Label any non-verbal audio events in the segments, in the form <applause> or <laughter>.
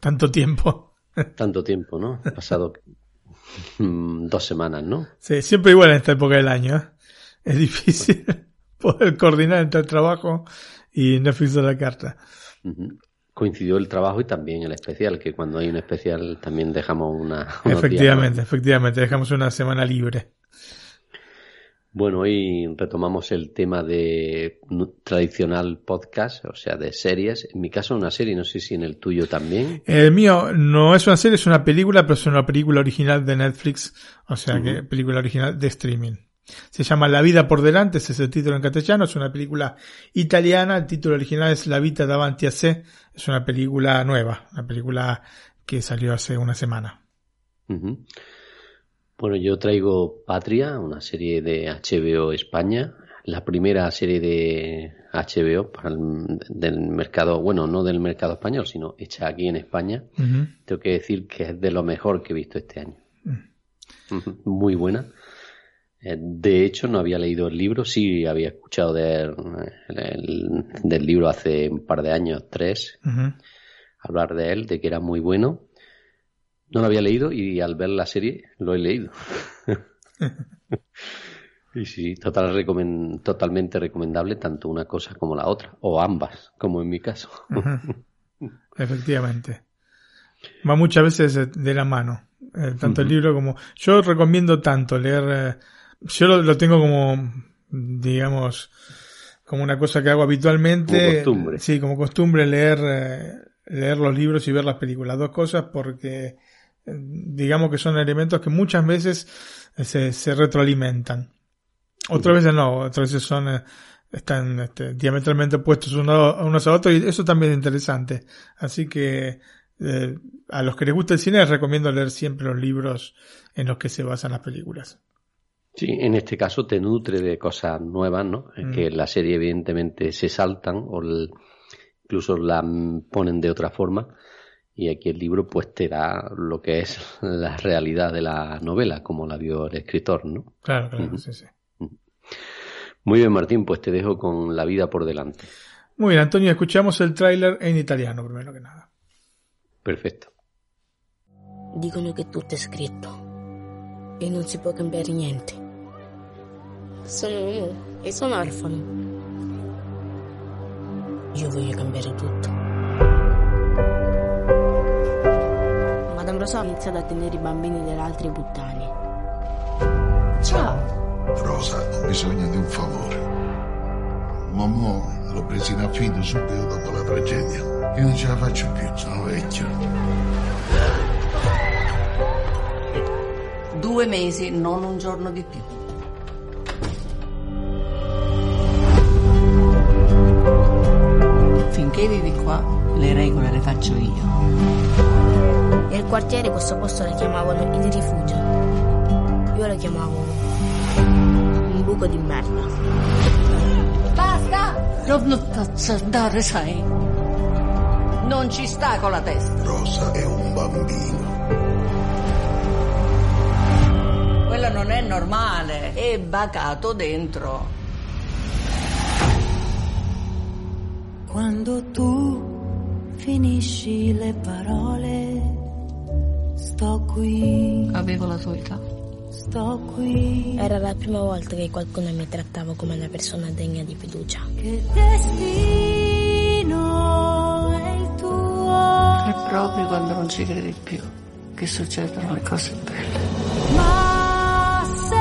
Tanto tiempo. Tanto tiempo, ¿no? Ha pasado mm, dos semanas, ¿no? Sí, siempre igual en esta época del año. ¿eh? Es difícil <laughs> poder coordinar entre el trabajo y Netflix a la carta. Coincidió el trabajo y también el especial, que cuando hay un especial también dejamos una... días, Efectivamente, ¿no? efectivamente. Dejamos una semana libre. Bueno, hoy retomamos el tema de tradicional podcast, o sea, de series. En mi caso una serie, no sé si en el tuyo también. El mío no es una serie, es una película, pero es una película original de Netflix. O sea que película original de streaming. Se llama La vida por delante, ese es el título en castellano. Es una película italiana. El título original es La vita davanti a sé. Es una película nueva, una película que salió hace una semana. Bueno, yo traigo Patria, una serie de HBO España, la primera serie de HBO para el- del mercado, bueno, no del mercado español, sino hecha aquí en España. Tengo que decir que es de lo mejor que he visto este año. Ujú, Muy buena. Eh, De hecho, no había leído el libro, sí había escuchado de él, eh, el- del libro hace un par de años, tres, hablar de él, de que era muy bueno. No lo había leído y al ver la serie lo he leído. <laughs> y sí, total totalmente recomendable tanto una cosa como la otra, o ambas, como en mi caso. Efectivamente. Va muchas veces eh, de la mano. eh, tanto el libro como... Yo recomiendo tanto leer... eh, yo lo, lo tengo como, digamos, como una cosa que hago habitualmente. Como costumbre. Sí, como costumbre leer, eh, leer los libros y ver las películas. Dos cosas porque digamos que son elementos que muchas veces eh, se, se retroalimentan. Otras veces no, otras veces son... eh, están este, diametralmente opuestos uno- unos a otros y eso también es interesante. Así que eh, a los que les gusta el cine les recomiendo leer siempre los libros en los que se basan las películas. Sí, en este caso te nutre de cosas nuevas, ¿no? Mm. que en la serie evidentemente se saltan o el- incluso la ponen de otra forma y aquí el libro pues te da lo que es <laughs> la realidad de la novela, como la vio el escritor, ¿no? Claro, claro, sí, sí. Muy bien, Martín, pues te dejo con la vida por delante. Muy bien, Antonio, escuchamos el tráiler en italiano primero que nada. Perfecto. Dicono che tutto è scritto e non si può cambiare niente. Sono uno e sono orfano. Io voglio cambiare tutto. Rosa ha iniziato a tenere i bambini delle altre puttane. Ciao! Rosa, ho bisogno di un favore. Mamma l'ho preso in affido subito dopo la tragedia. Io non ce la faccio più, sono vecchio. Due mesi, non un giorno di più. Finché vivi qua, le regole le faccio io. Nel quartiere questo posto lo chiamavano il rifugio. Io lo chiamavo un buco di merda. Basta! Non andare, sai. Non ci sta con la testa. Rosa è un bambino. Quello non è normale. È bacato dentro. Quando tu finisci le parole, sto qui. Avevo la tua età. sto qui. Era la prima volta che qualcuno mi trattava come una persona degna di fiducia. Che destino è il tuo. È proprio quando non ci credi più che succedono le cose belle. Ma se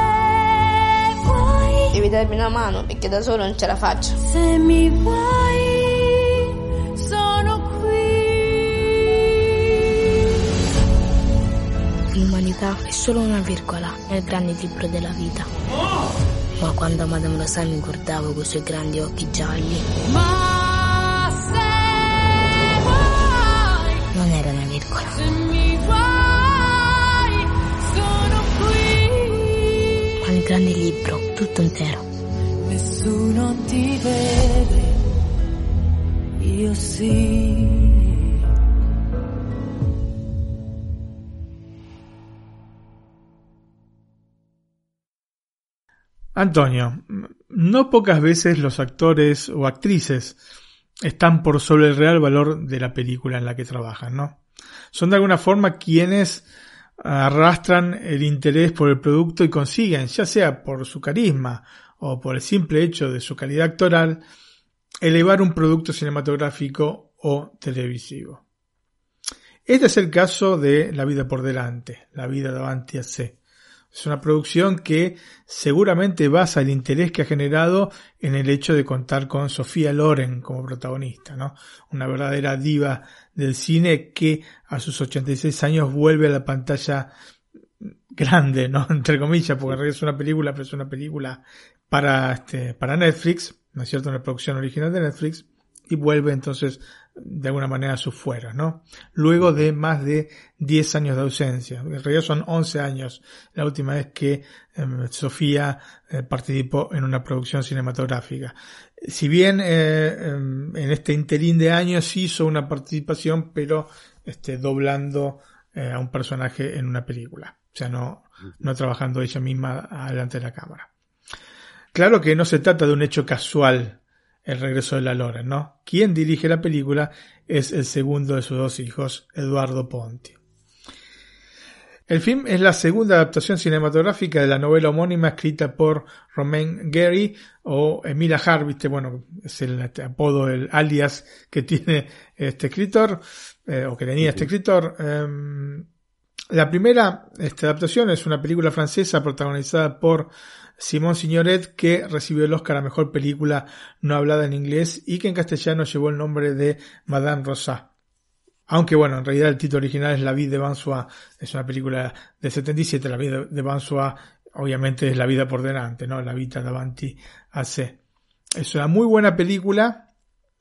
vuoi, Devi darmi una mano perché da solo non ce la faccio. se mi vuoi, L'umanità è solo una virgola nel grande libro della vita. Ma quando Madame Rosa mi guardava con i suoi grandi occhi gialli, non era una virgola. Ma il grande libro, tutto intero. Nessuno ti vede, io sì. Antonio, no pocas veces los actores o actrices están por sobre el real valor de la película en la que trabajan, ¿no? Son de alguna forma quienes arrastran el interés por el producto y consiguen, ya sea por su carisma o por el simple hecho de su calidad actoral, elevar un producto cinematográfico o televisivo. Este es el caso de La vida por delante, La vida davanti a sé. Es una producción que seguramente basa el interés que ha generado en el hecho de contar con Sofía Loren como protagonista, ¿no? Una verdadera diva del cine que a sus 86 años vuelve a la pantalla grande, ¿no? <laughs> Entre comillas, porque es una película, pero es una película para, este, para Netflix, ¿no es cierto? Una producción original de Netflix y vuelve entonces de alguna manera a sus fueros, ¿no? Luego de más de 10 años de ausencia. En realidad son 11 años la última vez que eh, Sofía eh, participó en una producción cinematográfica. Si bien eh, en este interín de años hizo una participación, pero este, doblando a un personaje en una película. O sea, no, no trabajando ella misma delante de la cámara. Claro que no se trata de un hecho casual el regreso de la Loren, ¿no? Quien dirige la película es el segundo de sus dos hijos, Eduardo Ponti. El film es la segunda adaptación cinematográfica de la novela homónima escrita por Romain Gary o Emilia Harvey, bueno, es el apodo, el alias que tiene este escritor, eh, o que tenía este escritor. Eh, la primera esta adaptación es una película francesa protagonizada por Simón Signoret, que recibió el Oscar a Mejor Película No Hablada en Inglés y que en castellano llevó el nombre de Madame Rosa. Aunque bueno, en realidad el título original es La vida de Bansois, es una película de 77, La vida de Bansois obviamente es La vida por delante, ¿no? La vida davanti a sé. Es una muy buena película,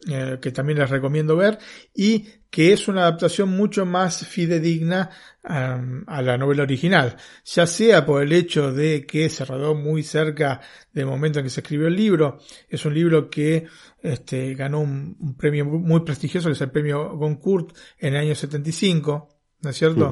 eh, que también les recomiendo ver, y que es una adaptación mucho más fidedigna a la novela original, ya sea por el hecho de que se rodó muy cerca del momento en que se escribió el libro, es un libro que este, ganó un, premio muy prestigioso, que es el premio Goncourt en el año 75, ¿no es cierto?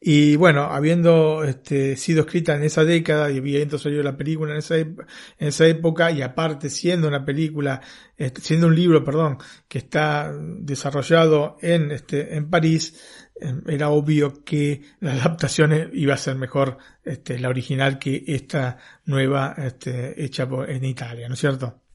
Y bueno, habiendo este, sido escrita en esa década y habiendo salido la película en esa, en esa época y aparte siendo una película, este, siendo un libro, perdón, que está desarrollado en, este, en París, eh, era obvio que la adaptación iba a ser mejor este, la original que esta nueva este, hecha en Italia, ¿no es cierto?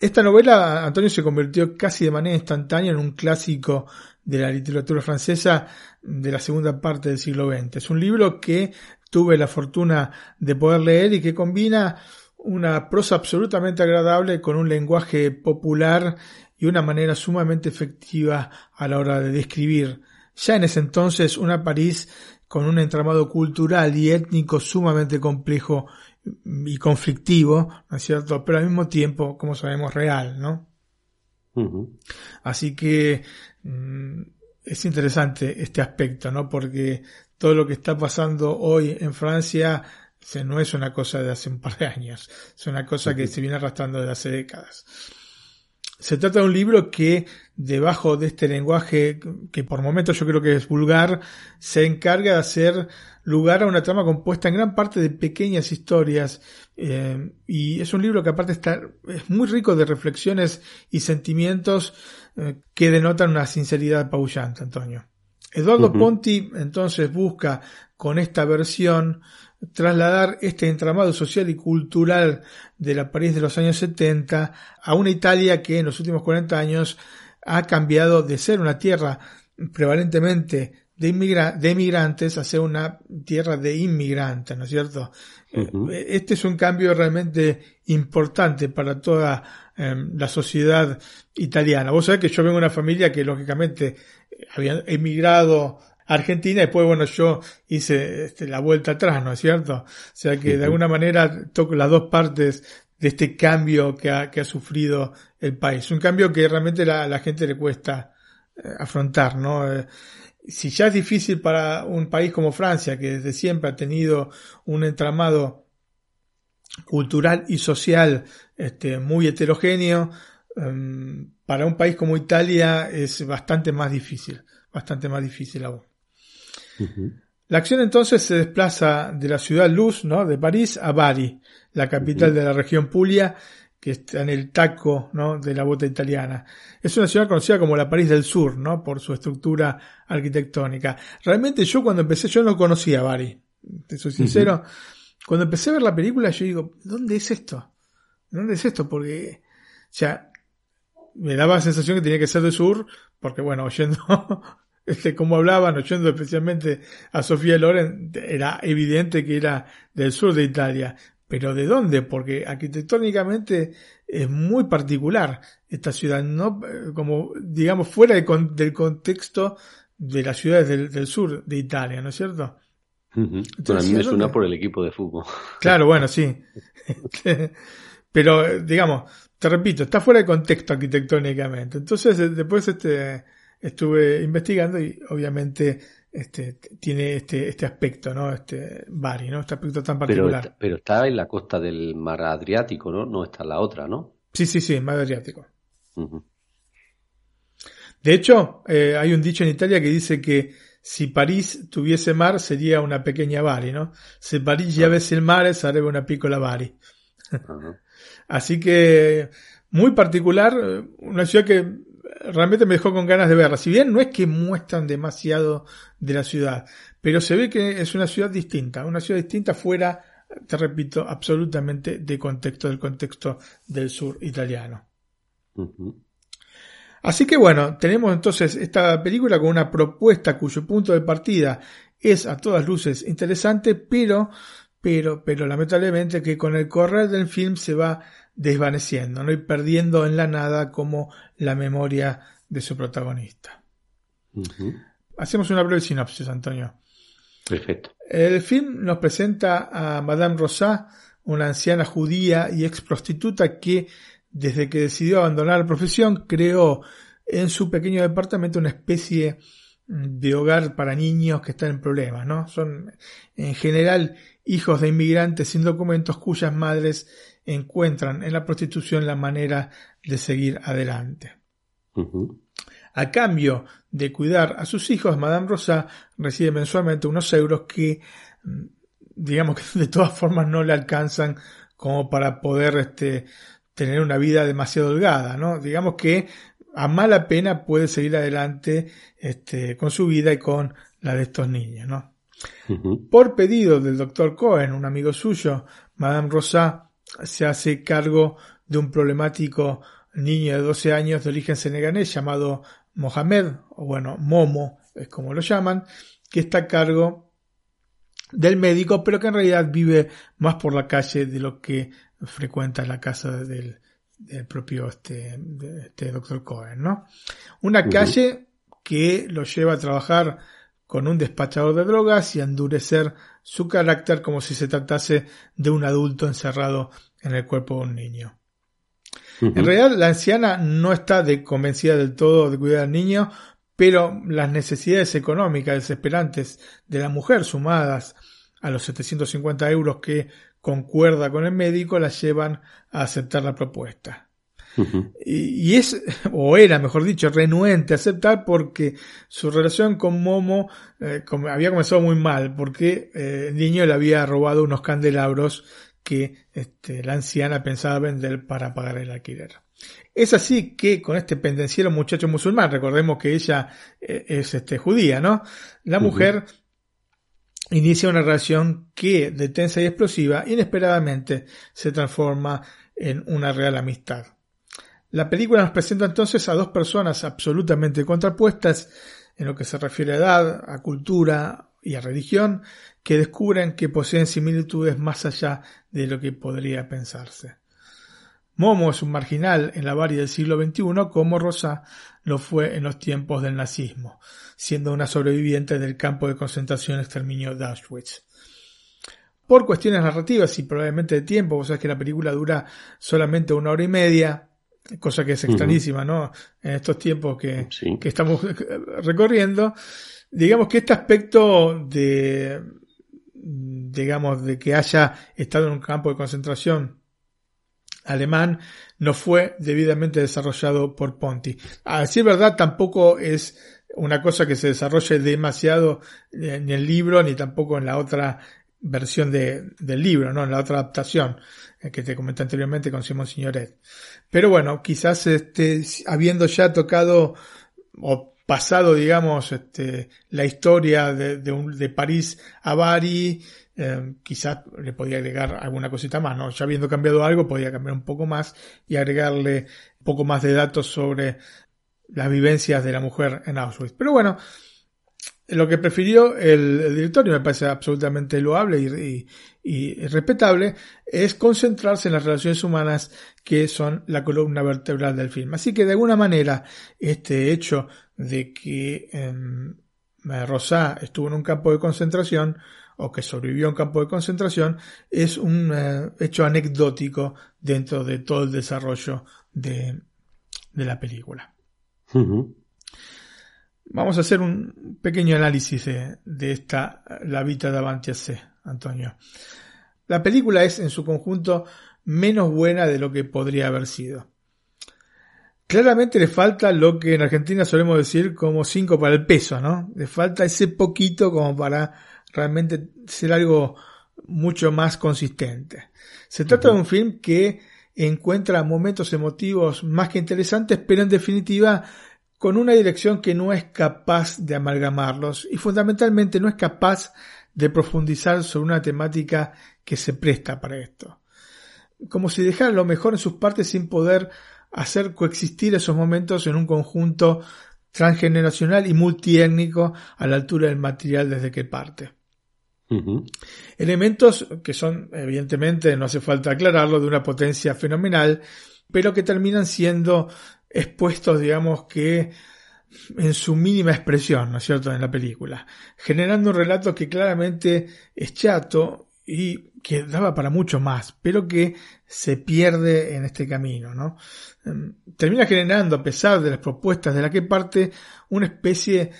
Esta novela, Antonio, se convirtió casi de manera instantánea en un clásico de la literatura francesa de la segunda parte del siglo XX. Es un libro que tuve la fortuna de poder leer y que combina una prosa absolutamente agradable con un lenguaje popular y una manera sumamente efectiva a la hora de describir ya en ese entonces una París con un entramado cultural y étnico sumamente complejo y conflictivo, ¿no es cierto? Pero al mismo tiempo, como sabemos, real, ¿no? Uh -huh. Así que mmm, es interesante este aspecto, ¿no? Porque todo lo que está pasando hoy en Francia se, no es una cosa de hace un par de años, es una cosa uh -huh. que se viene arrastrando desde hace décadas. Se trata de un libro que, debajo de este lenguaje, que por momentos yo creo que es vulgar, se encarga de hacer lugar a una trama compuesta en gran parte de pequeñas historias. Eh, y es un libro que aparte está, es muy rico de reflexiones y sentimientos eh, que denotan una sinceridad apabullante, Antonio. Eduardo. Ponti entonces busca con esta versión trasladar este entramado social y cultural de la París de los años 70 a una Italia que en los últimos 40 años ha cambiado de ser una tierra prevalentemente de, inmigra- de inmigrantes a ser una tierra de inmigrantes, ¿no es cierto? Eh, Este es un cambio realmente importante para toda eh, la sociedad italiana. Vos sabés que yo vengo de una familia que lógicamente eh, había emigrado a Argentina y después, bueno, yo hice este, la vuelta atrás, ¿no es cierto? O sea que de alguna manera toco las dos partes de este cambio que ha, que ha sufrido el país. Un cambio que realmente la- la gente le cuesta eh, afrontar, ¿no? Eh, si ya es difícil para un país como Francia, que desde siempre ha tenido un entramado cultural y social este, muy heterogéneo, em, para un país como Italia es bastante más difícil, bastante más difícil aún. La acción entonces se desplaza de la ciudad luz, ¿no? de París a Bari, la capital de la región Puglia, que está en el taco ¿no? de la bota italiana. Es una ciudad conocida como la París del Sur, ¿no? por su estructura arquitectónica. Realmente yo cuando empecé, yo no conocía Bari, te soy sincero. Cuando empecé a ver la película, yo digo, ¿dónde es esto? ¿Dónde es esto? Porque, o sea, me daba la sensación que tenía que ser del sur, porque bueno, oyendo <laughs> este, cómo hablaban, oyendo especialmente a Sofía Loren, era evidente que era del sur de Italia. Pero ¿de dónde? Porque arquitectónicamente es muy particular esta ciudad, no Eh, como digamos fuera de con- del contexto de las ciudades del, del sur de Italia, ¿no es cierto? Bueno, a mí me ¿a suena por el equipo de fútbol. <laughs> Claro, bueno, sí. <laughs> Pero, eh, digamos, te repito, está fuera de contexto arquitectónicamente. Entonces, eh, después este, estuve investigando y obviamente este, tiene este, este aspecto, ¿no? Este Bari, ¿no? Este aspecto tan particular. pero está en la costa del mar Adriático, ¿no? No está en la otra, ¿no? Sí, sí, sí, más adriático. Ujú. De hecho, eh, hay un dicho en Italia que dice que si París tuviese mar sería una pequeña Bari, ¿no? Si París ya ves el mar, sarebbe una piccola Bari. <laughs> Así que muy particular, eh, una ciudad que realmente me dejó con ganas de verla. Si bien no es que muestran demasiado de la ciudad, pero se ve que es una ciudad distinta, una ciudad distinta fuera, te repito, absolutamente de contexto, del contexto del sur italiano. Así que bueno, tenemos entonces esta película con una propuesta cuyo punto de partida es a todas luces interesante, pero, pero, pero lamentablemente que con el correr del film se va desvaneciendo, ¿no? Y perdiendo en la nada como la memoria de su protagonista. Hacemos una breve sinopsis, Antonio. Perfecto. El film nos presenta a Madame Rosat, una anciana judía y ex prostituta que, desde que decidió abandonar la profesión, creó en su pequeño departamento una especie de hogar para niños que están en problemas, ¿no? Son en general hijos de inmigrantes sin documentos cuyas madres encuentran en la prostitución la manera de seguir adelante. A cambio de cuidar a sus hijos, Madame Rosa recibe mensualmente unos euros que, mm, digamos que de todas formas no le alcanzan como para poder este, tener una vida demasiado holgada, ¿no? Digamos que a mala pena puede seguir adelante este, con su vida y con la de estos niños, ¿no? Por pedido del doctor Cohen, un amigo suyo, Madame Rosa se hace cargo de un problemático niño de 12 años de origen senegalés llamado Mohamed, o bueno, Momo es como lo llaman, que está a cargo del médico, pero que en realidad vive más por la calle de lo que frecuenta la casa del, del propio este, de este doctor Cohen, ¿no? Una calle que lo lleva a trabajar con un despachador de drogas y a endurecer su carácter como si se tratase de un adulto encerrado en el cuerpo de un niño. En realidad, la anciana no está de- convencida del todo de cuidar al niño, pero las necesidades económicas desesperantes de la mujer, sumadas a los 750 euros que concuerda con el médico, la llevan a aceptar la propuesta. Y, y es, o era, mejor dicho, renuente a aceptar porque su relación con Momo eh, había comenzado muy mal, porque eh, el niño le había robado unos candelabros que este, la anciana pensaba vender para pagar el alquiler. Es así que con este pendenciero muchacho musulmán, recordemos que ella eh, es este, judía, ¿no? La mujer inicia una relación que, de tensa y explosiva, inesperadamente se transforma en una real amistad. La película nos presenta entonces a dos personas absolutamente contrapuestas en lo que se refiere a edad, a cultura y a religión, que descubren que poseen similitudes más allá de lo que podría pensarse. Momo es un marginal en la Bavaria del siglo XXI como Rosa lo fue en los tiempos del nazismo, siendo una sobreviviente del campo de concentración exterminio de Auschwitz. Por cuestiones narrativas y probablemente de tiempo, vos sabés que la película dura solamente una hora y media, cosa que es extrañísima, ¿no? En estos tiempos que, Sí. que estamos <laughs> recorriendo, digamos que este aspecto de, digamos, de que haya estado en un campo de concentración alemán no fue debidamente desarrollado por Ponti. A decir verdad, tampoco es una cosa que se desarrolle demasiado en el libro ni tampoco en la otra versión de, del libro, ¿no? En la otra adaptación eh, que te comenté anteriormente con Simón Signoret. Pero bueno, quizás este, habiendo ya tocado o pasado, digamos, este, la historia de, de, un- de París a Bari, eh, quizás le podía agregar alguna cosita más, ¿no? Ya habiendo cambiado algo, podía cambiar un poco más y agregarle un poco más de datos sobre las vivencias de la mujer en Auschwitz. Pero bueno, lo que prefirió el, director, y me parece absolutamente loable y, respetable, es concentrarse en las relaciones humanas que son la columna vertebral del film. Así que de alguna manera, este hecho de que em, Rosá estuvo en un campo de concentración o que sobrevivió a un campo de concentración es un eh, hecho anecdótico dentro de todo el desarrollo de, la película. Vamos a hacer un pequeño análisis de, de esta La Vita davanti a sé, Antonio. La película es en su conjunto menos buena de lo que podría haber sido. Claramente le falta lo que en Argentina solemos decir como 5 para el peso, ¿no? Le falta ese poquito como para realmente ser algo mucho más consistente. Se trata de un film que encuentra momentos emotivos más que interesantes, pero en definitiva con una dirección que no es capaz de amalgamarlos y fundamentalmente no es capaz de profundizar sobre una temática que se presta para esto. Como si dejara lo mejor en sus partes sin poder hacer coexistir esos momentos en un conjunto transgeneracional y multiétnico a la altura del material desde que parte. Elementos que son, evidentemente, no hace falta aclararlo, de una potencia fenomenal, pero que terminan siendo expuestos, digamos que en su mínima expresión, ¿no es cierto?, en la película, generando un relato que claramente es chato y que daba para mucho más, pero que se pierde en este camino, ¿no? Em, Termina generando, a pesar de las propuestas de la que parte, una especie, eh,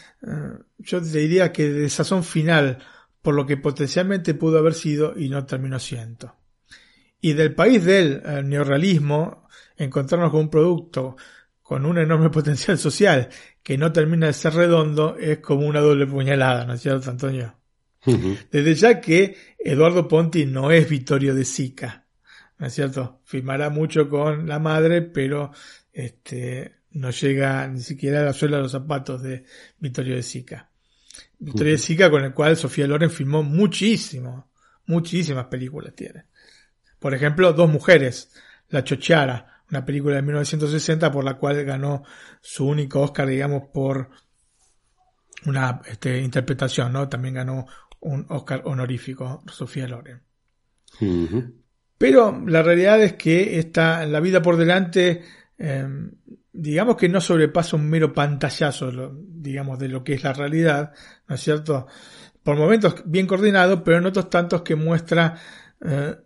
yo diría que de sazón final, por lo que potencialmente pudo haber sido y no terminó siendo. Y del país del eh, neorrealismo, encontrarnos con un producto con un enorme <laughs> potencial social que no termina de ser redondo es como una doble puñalada, ¿no es cierto, Antonio? Desde ya que Eduardo Ponti no es Vittorio de Sica, ¿no es cierto? Firmará mucho con la madre, pero este, no llega ni siquiera a la suela de los zapatos de Vittorio de Sica. Vittorio de Sica con el cual Sofía Loren filmó muchísimo, muchísimas películas tiene. Por ejemplo, Dos Mujeres, La Chochara, una película de 1960 por la cual ganó su único Oscar, digamos, por una este, interpretación, ¿no? También ganó un Oscar honorífico Sofía Loren. Pero la realidad es que está la vida por delante, eh, digamos que no sobrepasa un mero pantallazo, digamos, de lo que es la realidad, ¿no es cierto? Por momentos bien coordinado, pero en otros tantos que muestra, eh,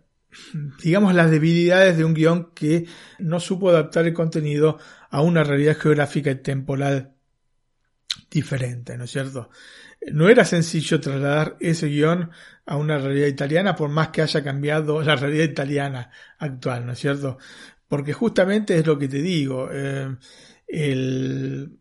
digamos, las debilidades de un guion que no supo adaptar el contenido a una realidad geográfica y temporal diferente, ¿no es cierto? No era sencillo trasladar ese guion a una realidad italiana por más que haya cambiado la realidad italiana actual, ¿no es cierto? Porque justamente es lo que te digo, eh, el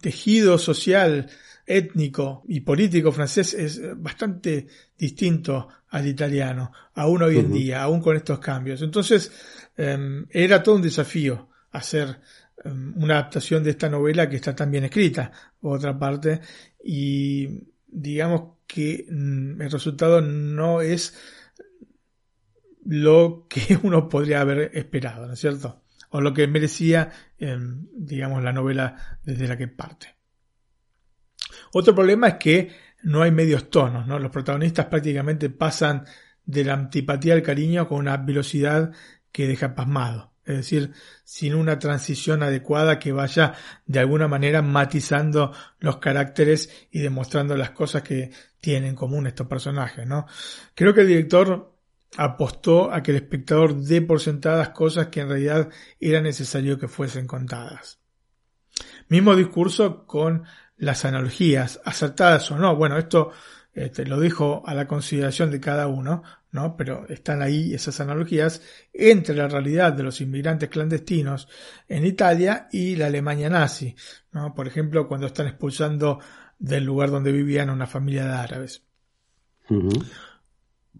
tejido social, étnico y político francés es bastante distinto al italiano, aún hoy en día, aún con estos cambios. Entonces, eh, era todo un desafío hacer um, una adaptación de esta novela que está tan bien escrita, por otra parte, y digamos que mm, el resultado no es lo que <laughs> uno podría haber esperado, ¿no es cierto? O lo que merecía, eh, digamos, la novela desde la que parte. Otro problema es que no hay medios tonos, ¿no? Los protagonistas prácticamente pasan de la antipatía al cariño con una velocidad que deja pasmado. Es decir, sin una transición adecuada que vaya de alguna manera matizando los caracteres y demostrando las cosas que tienen en común estos personajes, ¿no? Creo que el director apostó a que el espectador dé por sentadas cosas que en realidad era necesario que fuesen contadas. Mismo discurso con las analogías, acertadas o no. Bueno, esto este, lo dejo a la consideración de cada uno, ¿no? Pero están ahí esas analogías entre la realidad de los inmigrantes clandestinos en Italia y la Alemania nazi, ¿no? Por ejemplo, cuando están expulsando del lugar donde vivían una familia de árabes.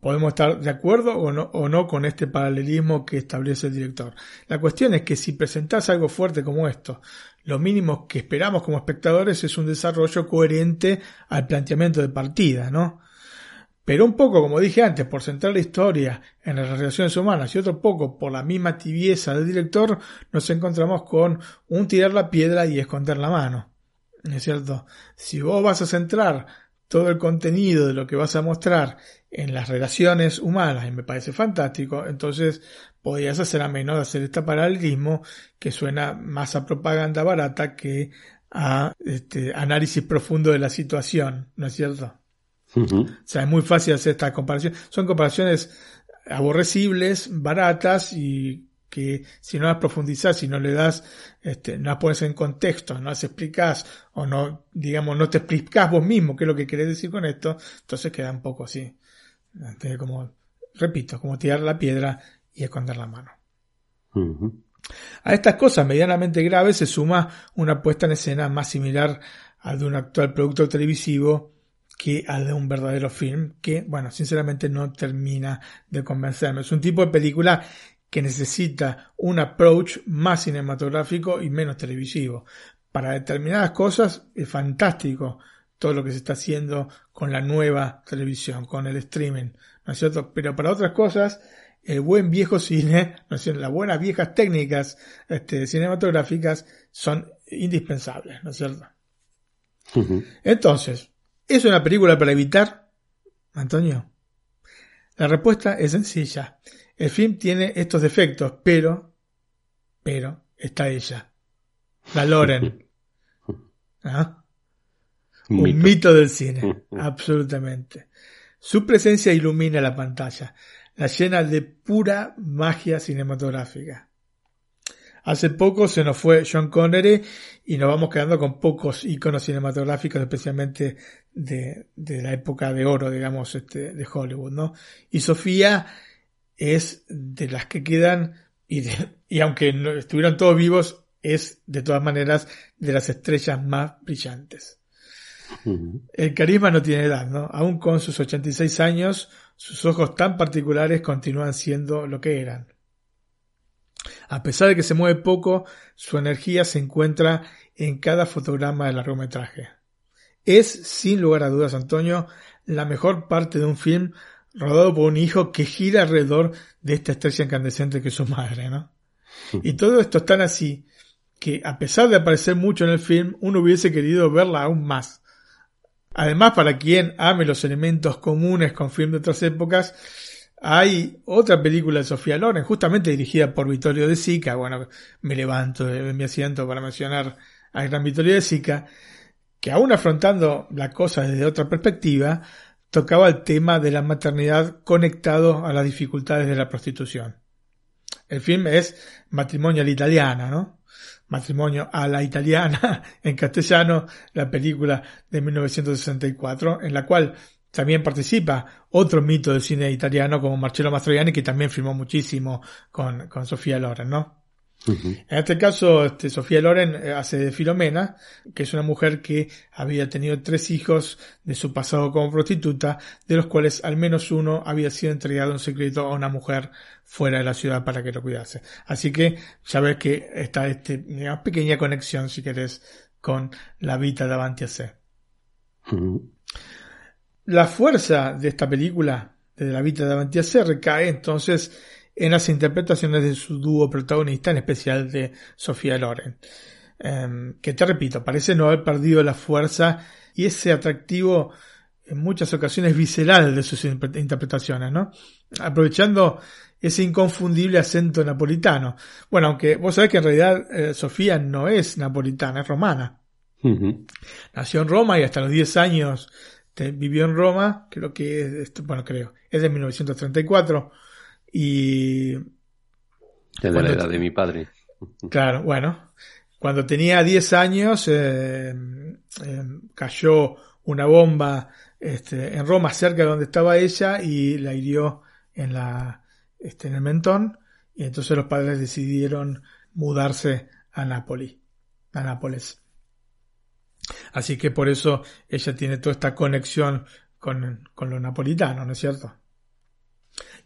Podemos estar de acuerdo o no, no con este paralelismo que establece el director. La cuestión es que si presentás algo fuerte como esto, lo mínimo que esperamos como espectadores es un desarrollo coherente al planteamiento de partida, ¿no? Pero un poco, como dije antes, por centrar la historia en las relaciones humanas y otro poco por la misma tibieza del director, nos encontramos con un tirar la piedra y esconder la mano. ¿Es cierto? Si vos vas a centrar todo el contenido de lo que vas a mostrar en las relaciones humanas y me parece fantástico, entonces podrías hacer a menos de hacer este paralelismo que suena más a propaganda barata que a este, análisis profundo de la situación, ¿no es cierto? O sea, es muy fácil hacer esta comparación. Son comparaciones aborrecibles, baratas y que si no las profundizas, si no le das, este, no las pones en contexto, no las explicas o no, digamos, no te explicas vos mismo qué es lo que querés decir con esto, entonces queda un poco así. Este, como, repito, como tirar la piedra y esconder la mano. A estas cosas medianamente graves se suma una puesta en escena más similar al de un actual producto televisivo que al de un verdadero film, que, bueno, sinceramente no termina de convencerme. Es un tipo de película que necesita un approach más cinematográfico y menos televisivo. Para determinadas cosas es fantástico todo lo que se está haciendo con la nueva televisión, con el streaming, ¿no es cierto? Pero para otras cosas el buen viejo cine, ¿no es las buenas viejas técnicas este, cinematográficas son indispensables, ¿no es cierto? Entonces, ¿es una película para evitar, Antonio? La respuesta es sencilla. El film tiene estos defectos, pero, pero, está ella. La Loren. <laughs> ¿Ah? Un mito del cine, <laughs> absolutamente. Su presencia ilumina la pantalla la llena de pura magia cinematográfica. Hace poco se nos fue John Connery y nos vamos quedando con pocos iconos cinematográficos, especialmente de, la época de oro, digamos, este, de Hollywood, ¿no? Y Sofía es de las que quedan, y, <laughs> y aunque no estuvieran todos vivos, es de todas maneras de las estrellas más brillantes. El carisma no tiene edad, ¿no? Aún con sus 86 años, sus ojos tan particulares continúan siendo lo que eran. A pesar de que se mueve poco, su energía se encuentra en cada fotograma del largometraje. Es, sin lugar a dudas, Antonio, la mejor parte de un film rodado por un hijo que gira alrededor de esta estrella incandescente que es su madre, ¿no? Y todo esto es tan así que, a pesar de aparecer mucho en el film, uno hubiese querido verla aún más. Además, para quien ame los elementos comunes con film de otras épocas, hay otra película de Sofía Loren, justamente dirigida por Vittorio De Sica. Bueno, me levanto de mi asiento para mencionar al gran Vittorio De Sica, que aún afrontando la cosa desde otra perspectiva, tocaba el tema de la maternidad conectado a las dificultades de la prostitución. El film es Matrimonio a la italiana, ¿no? Matrimonio a la italiana <laughs> en castellano, la película de 1964, en la cual también participa otro mito del cine italiano como Marcello Mastroianni, que también filmó muchísimo con, con Sofía Loren, ¿no? En este caso, este, Sofía Loren eh, hace de Filomena, que es una mujer que había tenido tres hijos de su pasado como prostituta, de los cuales al menos uno había sido entregado en secreto a una mujer fuera de la ciudad para que lo cuidase. Así que ya ves que está este, una pequeña conexión, si querés, con la vida davanti a sé. La fuerza de esta película, de la vida davanti a sé, recae entonces en las interpretaciones de su dúo protagonista, en especial de Sofía Loren. Em, que te repito, parece no haber perdido la fuerza y ese atractivo en muchas ocasiones visceral de sus interpretaciones, ¿no? Aprovechando ese inconfundible acento napolitano. Bueno, aunque vos sabés que en realidad eh, Sofía no es napolitana, es romana. Nació en Roma y hasta los 10 años vivió en Roma, creo que es, bueno, creo, es de 1934 y... De la edad de mi padre. <laughs> Claro, bueno. Cuando tenía 10 años eh, eh, cayó una bomba este, en Roma cerca de donde estaba ella y la hirió en, la, este, en el mentón y entonces los padres decidieron mudarse a Nápoles, a Nápoles. Así que por eso ella tiene toda esta conexión con, con lo napolitano, ¿no es cierto?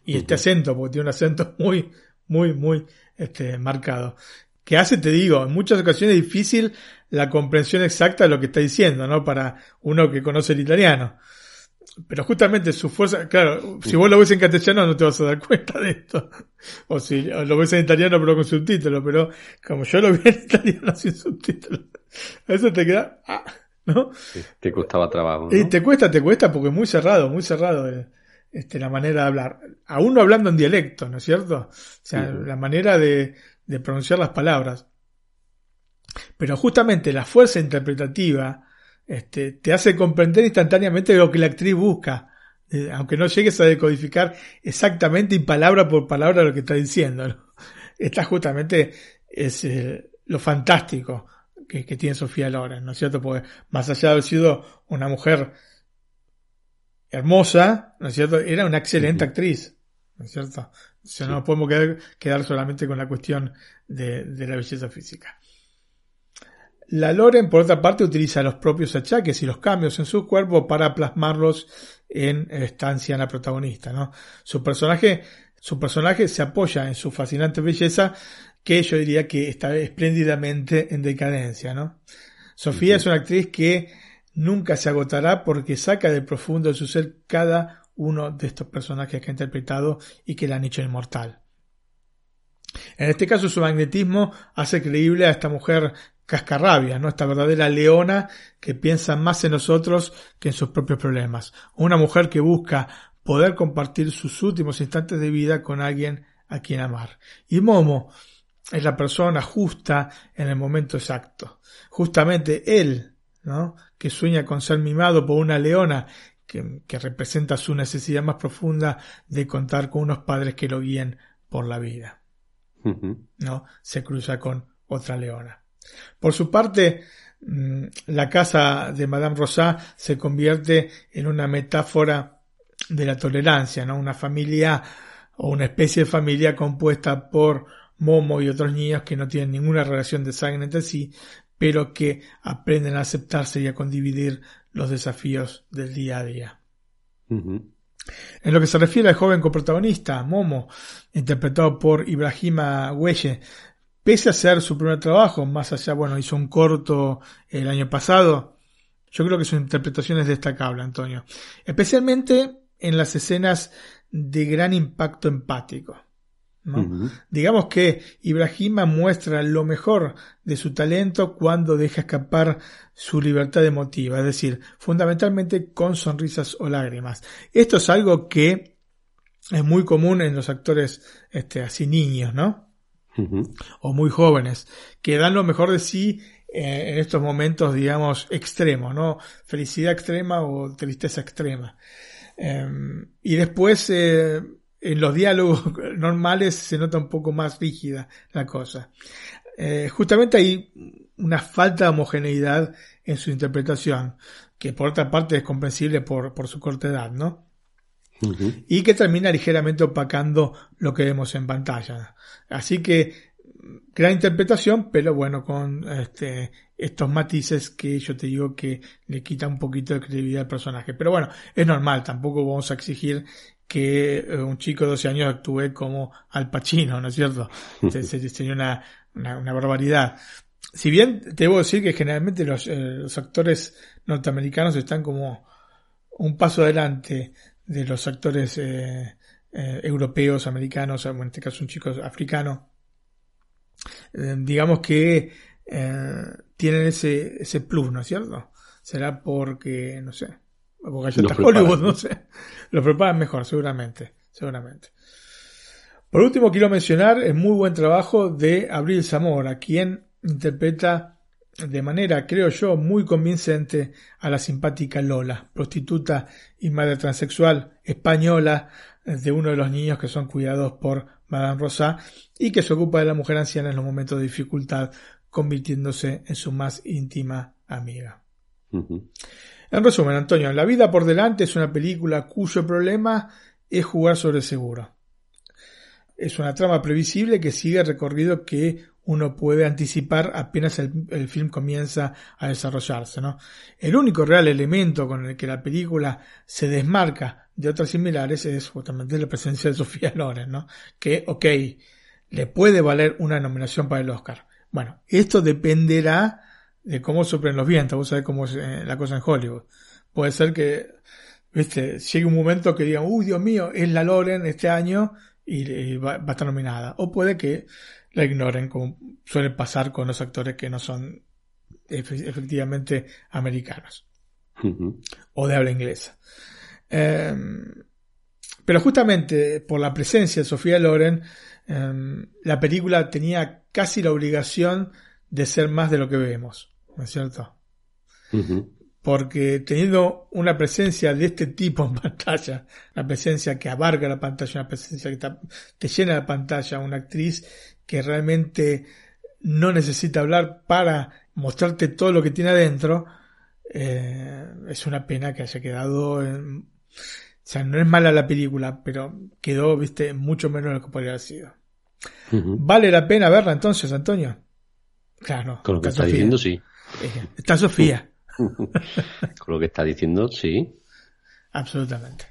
Y este acento, porque tiene un acento <laughs> muy, muy, muy este, marcado. Que hace, te digo, en muchas ocasiones difícil la comprensión exacta de lo que está diciendo, ¿no? Para uno que conoce el italiano. Pero justamente su fuerza, claro, si vos lo ves en castellano no te vas a dar <laughs> cuenta de esto. O si lo ves en italiano pero con subtítulos, pero como yo lo vi en italiano <laughs> sin subtítulos, eso te queda, ah, ¿no? te costaba trabajo. Y te cuesta, te cuesta porque es muy cerrado, muy cerrado. Eh este, la manera de hablar. Aún no hablando en dialecto, ¿no es cierto? O sea, la manera de, de, pronunciar las palabras. Pero justamente la fuerza interpretativa este, te hace comprender instantáneamente lo que la actriz busca, eh, aunque no llegues a decodificar exactamente y palabra por palabra lo que está diciendo. ¿no? Esta justamente es eh, lo fantástico que, que, tiene Sofía Loren, ¿no es cierto? Porque más allá de haber sido una mujer hermosa, ¿no es cierto? Era una excelente actriz, ¿no es cierto? O sea, no podemos quedar, quedar, solamente con la cuestión de, de, la belleza física. La Loren, por otra parte, utiliza los propios achaques y los cambios en su cuerpo para plasmarlos en esta anciana protagonista, ¿no? Su personaje, su personaje se apoya en su fascinante belleza, que yo diría que está espléndidamente en decadencia, ¿no? Sofía es una actriz que nunca se agotará porque saca de profundo de su ser cada uno de estos personajes que ha interpretado y que la han hecho inmortal. En este caso su magnetismo hace creíble a esta mujer cascarrabia, ¿no? esta verdadera leona que piensa más en nosotros que en sus propios problemas. Una mujer que busca poder compartir sus últimos instantes de vida con alguien a quien amar. Y Momo es la persona justa en el momento exacto. Justamente él ¿no? Que sueña con ser mimado por una leona que, que, representa su necesidad más profunda de contar con unos padres que lo guíen por la vida. ¿no? Se cruza con otra leona. Por su parte, mm, la casa de Madame Rosat se convierte en una metáfora de la tolerancia, ¿no? Una familia o una especie de familia compuesta por Momo y otros niños que no tienen ninguna relación de sangre entre sí, pero que aprenden a aceptarse y a condividir los desafíos del día a día. En lo que se refiere al joven coprotagonista, Momo, interpretado por Ibrahima Güelle, pese a ser su primer trabajo, más allá, bueno, hizo un corto el año pasado, yo creo que su interpretación es destacable, Antonio. Especialmente en las escenas de gran impacto empático. Digamos que Ibrahima muestra lo mejor de su talento cuando deja escapar su libertad emotiva, es decir, fundamentalmente con sonrisas o lágrimas. Esto es algo que es muy común en los actores este, así niños, ¿no? O muy jóvenes, que dan lo mejor de sí eh, en estos momentos, digamos, extremos, ¿no? Felicidad extrema o tristeza extrema. Em, y después eh, en los diálogos <laughs> normales se nota un poco más rígida la cosa. Eh, justamente hay una falta de homogeneidad en su interpretación, que por otra parte es comprensible por, por su corta edad, ¿no? Y que termina ligeramente opacando lo que vemos en pantalla. Así que gran interpretación, pero bueno, con este, estos matices que yo te digo que le quita un poquito de credibilidad al personaje. Pero bueno, es normal, tampoco vamos a exigir que eh, un chico de 12 años actúe como Al Pacino, ¿no es cierto? <laughs> Se- se- Sería una, una, una barbaridad. Si bien te debo decir que generalmente los, eh, los actores norteamericanos están como un paso adelante de los actores eh, eh, europeos, americanos, en este caso un chico africano, digamos que tienen ese, ese plus, ¿no es cierto? Será porque, no sé, porque ya Lo está preparan, Hollywood, ¿no? sé. Lo preparan mejor, seguramente, seguramente. Por último, quiero mencionar el muy buen trabajo de Abril Zamora, quien interpreta de manera, creo yo, muy convincente a la simpática Lola, prostituta y madre transexual española de uno de los niños que son cuidados por Madame Rosa y que se ocupa de la mujer anciana en los momentos de dificultad, convirtiéndose en su más íntima amiga. En resumen, Antonio, La vida por delante es una película cuyo problema es jugar sobre seguro. Es una trama previsible que sigue el recorrido que uno puede anticipar apenas el, el film comienza a desarrollarse. ¿no? El único real elemento con el que la película se desmarca de otras similares es justamente la presencia de Sofía <laughs> Loren, ¿no? que, ok, le puede valer una nominación para el Oscar. Bueno, esto dependerá de cómo soplen los vientos, vos sabés cómo es eh, la cosa en Hollywood. Puede ser que, viste, llegue un momento que digan, uy, Dios mío, es la Loren este año y, y va, va a estar nominada. O puede que la ignoren, como suele pasar con los actores que no son efe- efectivamente americanos o de habla inglesa. Eh, pero justamente por la presencia de Sofía Loren, eh, la película tenía casi la obligación de ser más de lo que vemos, ¿no es cierto? Porque teniendo una presencia de este tipo en <laughs> pantalla, una presencia que abarca la pantalla, una presencia que te llena la pantalla, una actriz que realmente no necesita hablar para mostrarte todo lo que tiene adentro, eh, es una pena que haya quedado en, o sea, no es mala la película, pero quedó, viste, mucho menos de lo que podría haber sido. ¿Vale la pena verla entonces, Antonio? Claro. Con lo que está está Sofía. diciendo, sí. Eh, Está Sofía, <laughs> Con lo que está diciendo, sí. absolutamente.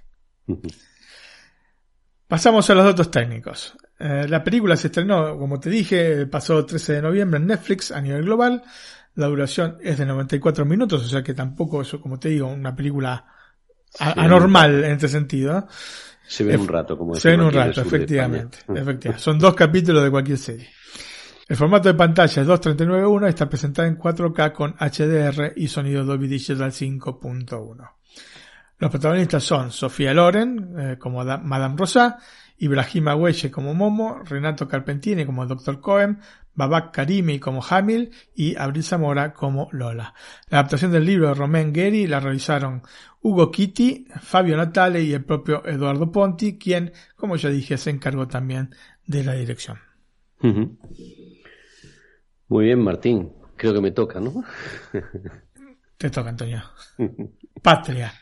Pasamos a los datos técnicos. Eh, la película se estrenó, como te dije, el pasado 13 de noviembre en Netflix a nivel global. La duración es de 94 minutos, o sea que tampoco es, como te digo, una película Sí. anormal en este sentido. Se ve un rato, como Se ve en un rato, <laughs> efectivamente. Son dos capítulos de cualquier serie. El formato de pantalla es 2.39.1 y está presentada en 4K con HDR y sonido Dolby Digital 5.1. Los protagonistas son Sofía Loren eh, como Da- Madame Rosa, Ibrahim Agüelle como Momo, Renato Carpentini como Dr. Cohen, Babak Karimi como Hamil y Abril Zamora como Lola. La adaptación del libro de Romain Gary la realizaron Hugo Kitty, Fabio Natale y el propio Eduardo Ponti, quien, como ya dije, se encargó también de la dirección. Muy bien, Martín. Creo que me toca, ¿no? Te toca, Antonio. <laughs> Patria.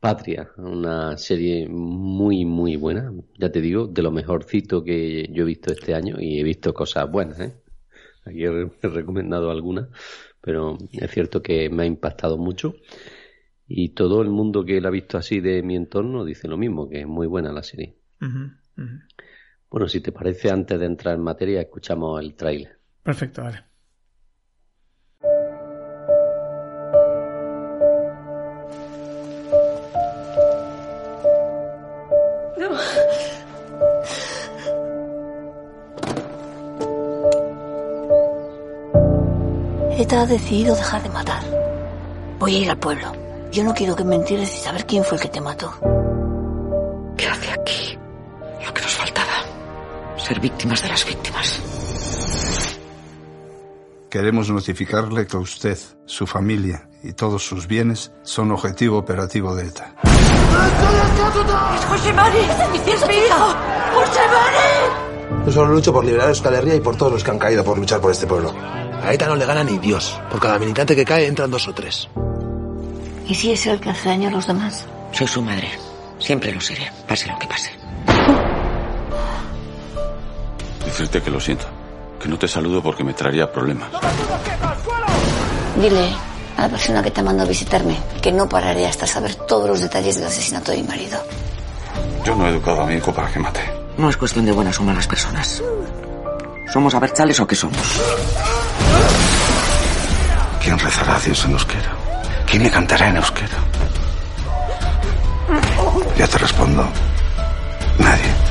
Patria, una serie muy, muy buena. Ya te digo, de lo mejorcito que yo he visto este año y he visto cosas buenas, ¿eh? Aquí he re- he recomendado algunas, pero es cierto que me ha impactado mucho. Y todo el mundo que la ha visto así de mi entorno dice lo mismo, que es muy buena la serie. Bueno, si te parece, antes de entrar en materia, escuchamos el tráiler. Perfecto, vale. ETA ha decidido dejar de matar. Voy a ir al pueblo. Yo no quiero que me entierres y saber quién fue el que te mató. ¿Qué hace aquí? Lo que nos faltaba. Ser víctimas de las víctimas. Queremos notificarle que usted, su familia y todos sus bienes son objetivo operativo de ETA. ¡Es José Mari! ¡Es mi hijo! ¡José Mari! Yo solo lucho por liberar a Euskal Herria y por todos los que han caído por luchar por este pueblo. A ETA no le gana ni Dios. Por cada militante que cae entran dos o tres. ¿Y si es el que hace daño a los demás? Soy su madre. Siempre lo seré, pase lo que pase. Decirte que lo siento, que no te saludo porque me traería problemas. Dile a la persona que te mandó a visitarme que no pararé hasta saber todos los detalles del asesinato de mi marido. Yo no he educado a mi hijo para que mate. No es cuestión de buenas o malas personas. ¿Somos abertzales o qué somos? ¿Quién rezará a Dios en euskera? ¿Quién le cantará en euskera? Ya te respondo. Nadie.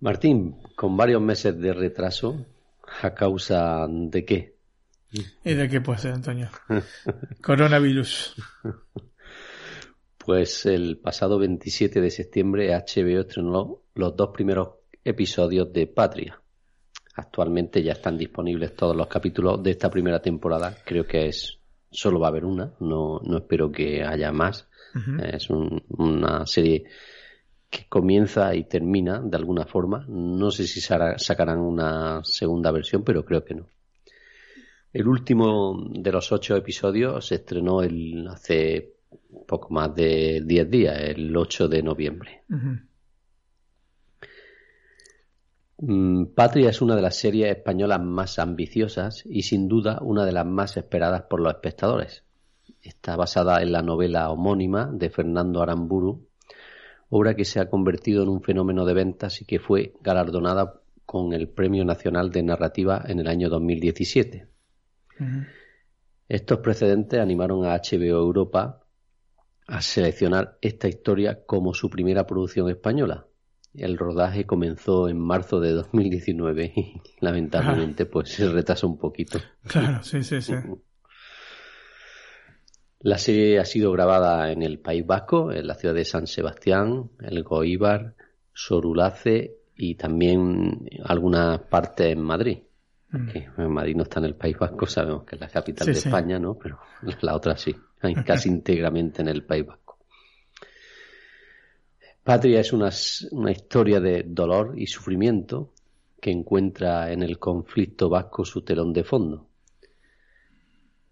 Martín, con varios meses de retraso, ¿a causa de qué? ¿Y de qué puede ser, Antonio? <laughs> Coronavirus. Pues el pasado 27 de septiembre HBO estrenó los dos primeros episodios de Patria. Actualmente ya están disponibles todos los capítulos de esta primera temporada. Creo que es solo va a haber una, no, no espero que haya más. Es un- una serie que comienza y termina de alguna forma. No sé si sacarán una segunda versión, pero creo que no. El último de los ocho episodios se estrenó el, hace poco más de 10 días, el 8 de noviembre. Mm, Patria es una de las series españolas más ambiciosas y sin duda una de las más esperadas por los espectadores. Está basada en la novela homónima de Fernando Aramburu, obra que se ha convertido en un fenómeno de ventas y que fue galardonada con el Premio Nacional de Narrativa en el año 2017. Ujú. Estos precedentes animaron a HBO Europa a seleccionar esta historia como su primera producción española. El rodaje comenzó en marzo de 2019 y <laughs> lamentablemente pues se retrasó un poquito. Claro, sí, sí, sí. La serie ha sido grabada en el País Vasco, en la ciudad de San Sebastián, el Goíbar, Sorulace y también algunas partes en Madrid. Mm. Que en Madrid no está en el País Vasco, sabemos que es la capital Sí, de sí. España, ¿no? Pero <laughs> la otra sí, casi <laughs> íntegramente en el País Vasco. Patria es una, una historia de dolor y sufrimiento que encuentra en el conflicto vasco su telón de fondo.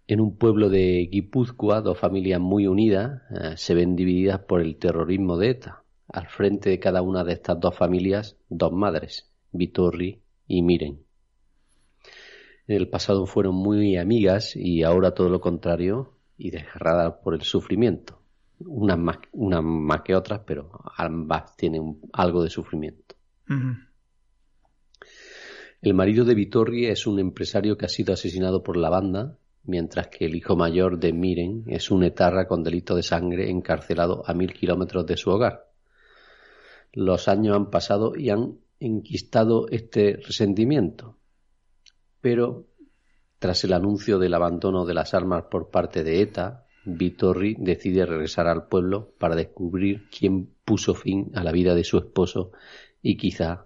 En un pueblo de Guipúzcoa, dos familias muy unidas eh, se ven divididas por el terrorismo de ETA. Al frente de cada una de estas dos familias, dos madres, Vitorri y Miren. En el pasado fueron muy amigas y ahora todo lo contrario y desgarradas por el sufrimiento. Unas más, unas más que otras, pero ambas tienen algo de sufrimiento. El marido de Vitorri es un empresario que ha sido asesinado por la banda, mientras que el hijo mayor de Miren es un etarra con delito de sangre encarcelado a mil kilómetros de su hogar. Los años han pasado y han enquistado este resentimiento, pero tras el anuncio del abandono de las armas por parte de ETA, Vitorri decide regresar al pueblo para descubrir quién puso fin a la vida de su esposo y quizá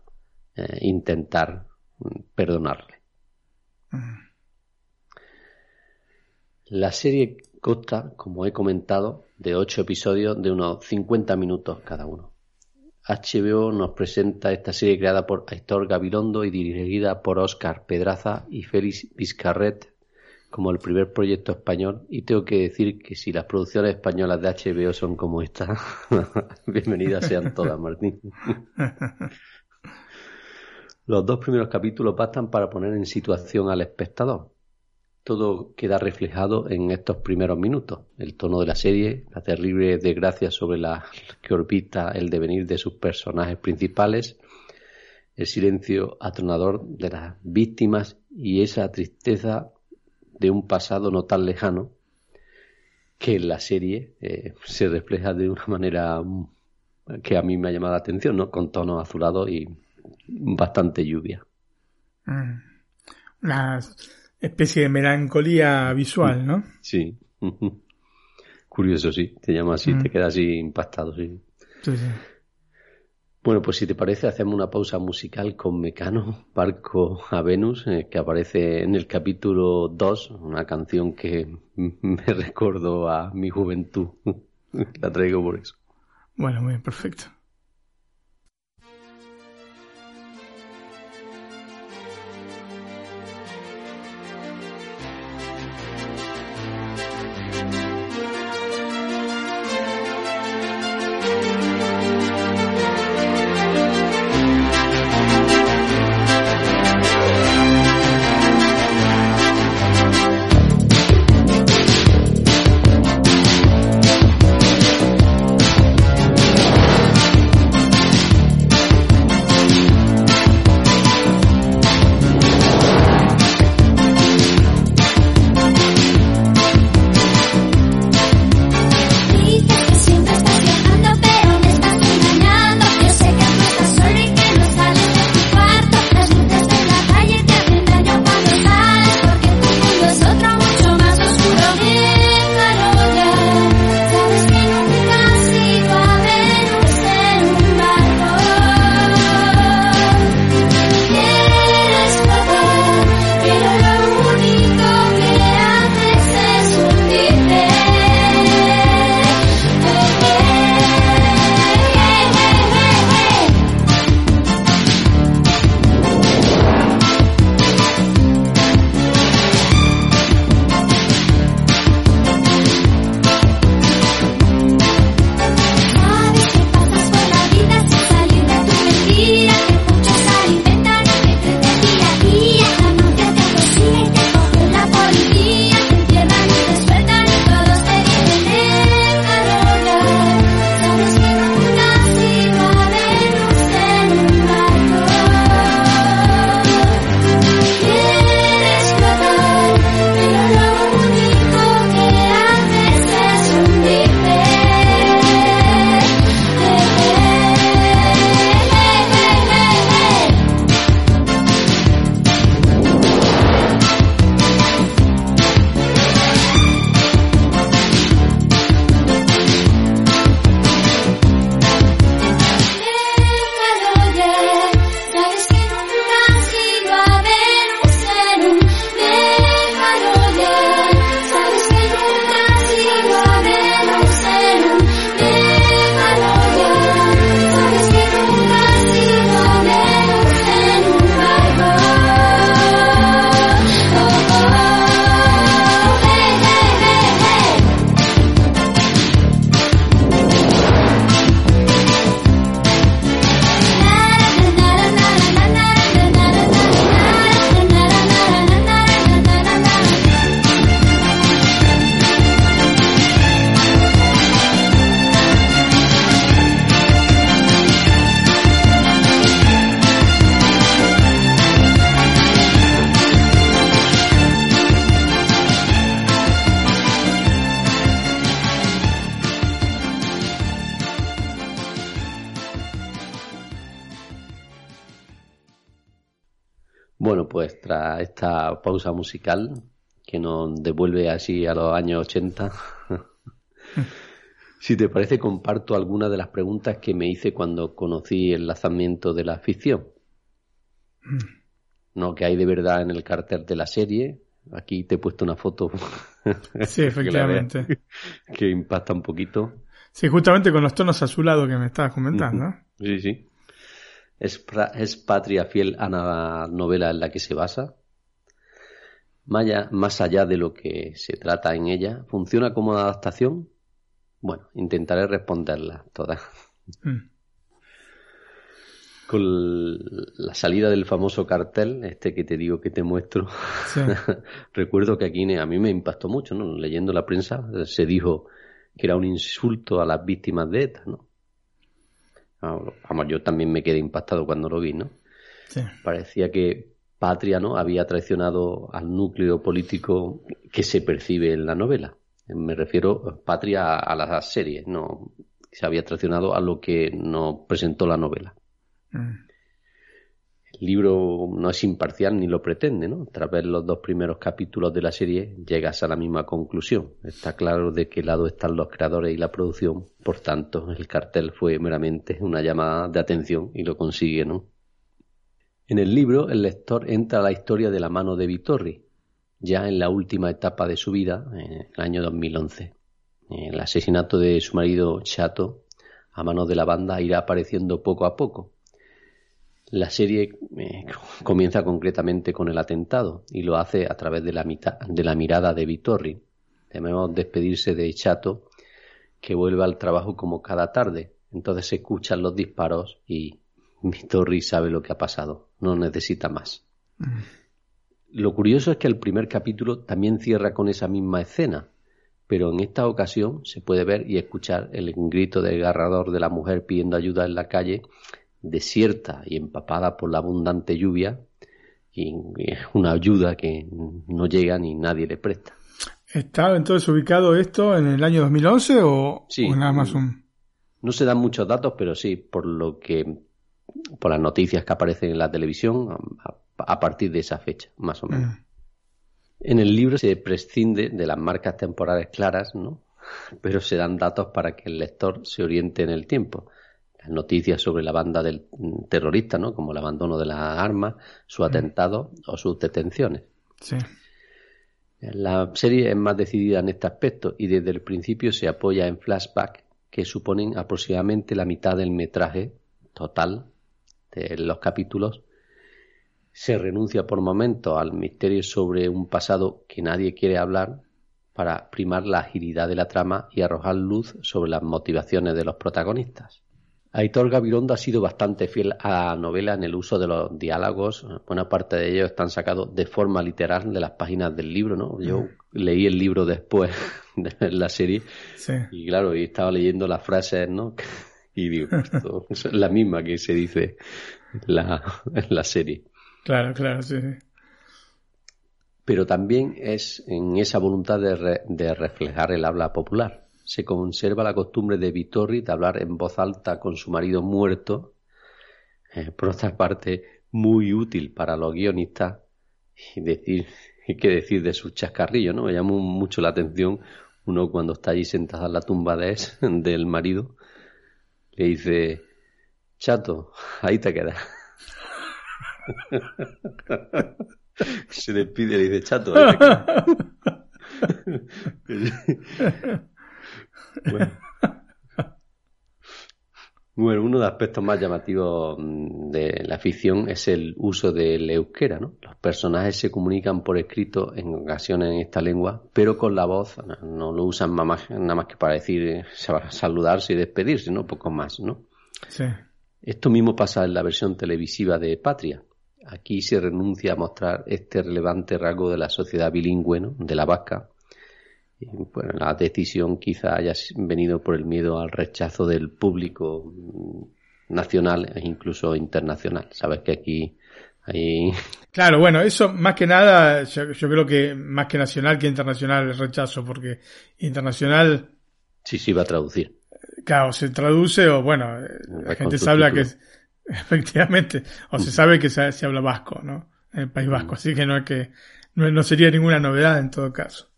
eh, intentar mm, perdonarle. La serie consta, como he comentado, de ocho episodios de unos 50 minutos cada uno. HBO nos presenta esta serie creada por Aitor Gabilondo y dirigida por Óscar Pedraza y Félix Vizcarret como el primer proyecto español y tengo que decir que si las producciones españolas de HBO son como esta, <laughs> bienvenidas sean todas, Martín. <laughs> Los dos primeros capítulos bastan para poner en situación al espectador. Todo queda reflejado en estos primeros minutos. El tono de la serie, la terrible desgracia sobre la que orbita el devenir de sus personajes principales, el silencio atronador de las víctimas y esa tristeza de un pasado no tan lejano que en la serie eh, se refleja de una manera que a mí me ha llamado la atención, ¿no? Con tonos azulados y bastante lluvia. Mm. Una especie de melancolía visual, ¿no? Sí. <laughs> Curioso, sí. Te llama así, Mm. te quedas así impactado, sí. Sí, sí. Bueno, pues si te parece, hacemos una pausa musical con Mecano, Barco a Venus, eh, que aparece en el capítulo 2, una canción que <laughs> me recordó a mi juventud. <laughs> La traigo por eso. Bueno, muy bien, perfecto. Pausa musical que nos devuelve así a los años 80, <laughs> si te parece comparto algunas de las preguntas que me hice cuando conocí el lanzamiento de la ficción. No, que hay de verdad en el cartel de la serie. Aquí te he puesto una foto. Sí, <laughs> efectivamente. que, <laughs> que impacta un poquito. Sí, justamente con los tonos azulados que me estabas comentando. ¿no? Sí, sí. Es, es patria fiel a la novela en la que se basa. Más allá, más allá de lo que se trata en ella, ¿funciona como adaptación? Bueno, intentaré responderlas todas. Mm. Con la salida del famoso cartel, este que te digo que te muestro, Sí. <laughs> recuerdo que aquí a mí me impactó mucho, ¿no? Leyendo la prensa se dijo que era un insulto a las víctimas de ETA, ¿no? Vamos, yo también me quedé impactado cuando lo vi, ¿no? Sí. Parecía que Patria, ¿no? Había traicionado al núcleo político que se percibe en la novela. Me refiero Patria a la serie, no se había traicionado a lo que nos presentó la novela. Mm. El libro no es imparcial ni lo pretende, ¿no? Tras ver los dos primeros capítulos de la serie llegas a la misma conclusión. Está claro de qué lado están los creadores y la producción, por tanto, el cartel fue meramente una llamada de atención y lo consigue, ¿no? En el libro, el lector entra a la historia de la mano de Vittorri, ya en la última etapa de su vida, en el año 2011. El asesinato de su marido Chato a manos de la banda irá apareciendo poco a poco. La serie eh, comienza concretamente con el atentado y lo hace a través de la, mitad, de la mirada de Vittorri. Debemos despedirse de Chato, que vuelve al trabajo como cada tarde. Entonces se escuchan los disparos y Vittorri sabe lo que ha pasado, no necesita más. Lo curioso es que el primer capítulo también cierra con esa misma escena, pero en esta ocasión se puede ver y escuchar el grito desgarrador de la mujer pidiendo ayuda en la calle, desierta y empapada por la abundante lluvia, y es una ayuda que no llega ni nadie le presta. ¿Estaba entonces ubicado esto en el año 2011 o, Sí. o más un... No se dan muchos datos, pero sí, por lo que, por las noticias que aparecen en la televisión, a, a partir de esa fecha, más o menos. Mm. En el libro se prescinde de las marcas temporales claras, ¿no? <laughs> Pero se dan datos para que el lector se oriente en el tiempo. Las noticias sobre la banda del mm, terrorista, ¿no? Como el abandono de las armas, su atentado o sus detenciones. Sí. La serie es más decidida en este aspecto y desde el principio se apoya en flashback que suponen aproximadamente la mitad del metraje total de los capítulos. Se renuncia por momentos al misterio sobre un pasado que nadie quiere hablar para primar la agilidad de la trama y arrojar luz sobre las motivaciones de los protagonistas. Aitor Gabilondo ha sido bastante fiel a la novela en el uso de los diálogos. Buena parte de ellos están sacados de forma literal de las páginas del libro, ¿no? Yo leí el libro después <laughs> de la serie Sí. y claro, y estaba leyendo las frases, ¿no? <laughs> Y digo, esto es la misma que se dice en la, en la serie. Claro, claro, sí. sí. pero también es en esa voluntad de, re- de reflejar el habla popular. Se conserva la costumbre de Vittorri de hablar en voz alta con su marido muerto, eh, por otra parte, muy útil para los guionistas y decir, y qué decir de sus chascarrillos, ¿no? Me llamó mucho la atención uno cuando está allí sentada en la tumba de es- <laughs> del marido, le dice, chato, ahí te quedas. <laughs> Se despide y le dice, chato, ahí te quedas. <laughs> <laughs> bueno. Bueno, uno de los aspectos más llamativos mm, de la ficción es el uso del euskera, ¿no? Los personajes se comunican por escrito en ocasiones en esta lengua, pero con la voz no- lo usan nada más, que para decir saludarse y despedirse, ¿no? Poco más, ¿no? Sí. Esto mismo pasa en la versión televisiva de Patria. Aquí se renuncia a mostrar este relevante rasgo de la sociedad bilingüe, ¿no? de la vasca. Bueno, la decisión quizá haya venido por el miedo al rechazo del público mm, nacional e incluso internacional. Sabes que aquí hay... <laughs> Claro, bueno, eso más que nada, yo, yo creo que más que nacional que internacional el rechazo, porque internacional, Sí, sí, va a traducir. claro, se traduce o bueno, eh, la gente se habla que, <laughs> efectivamente, o se sabe que se, se habla vasco, ¿no? en el País Vasco, así que no es que no, no sería ninguna novedad en todo caso.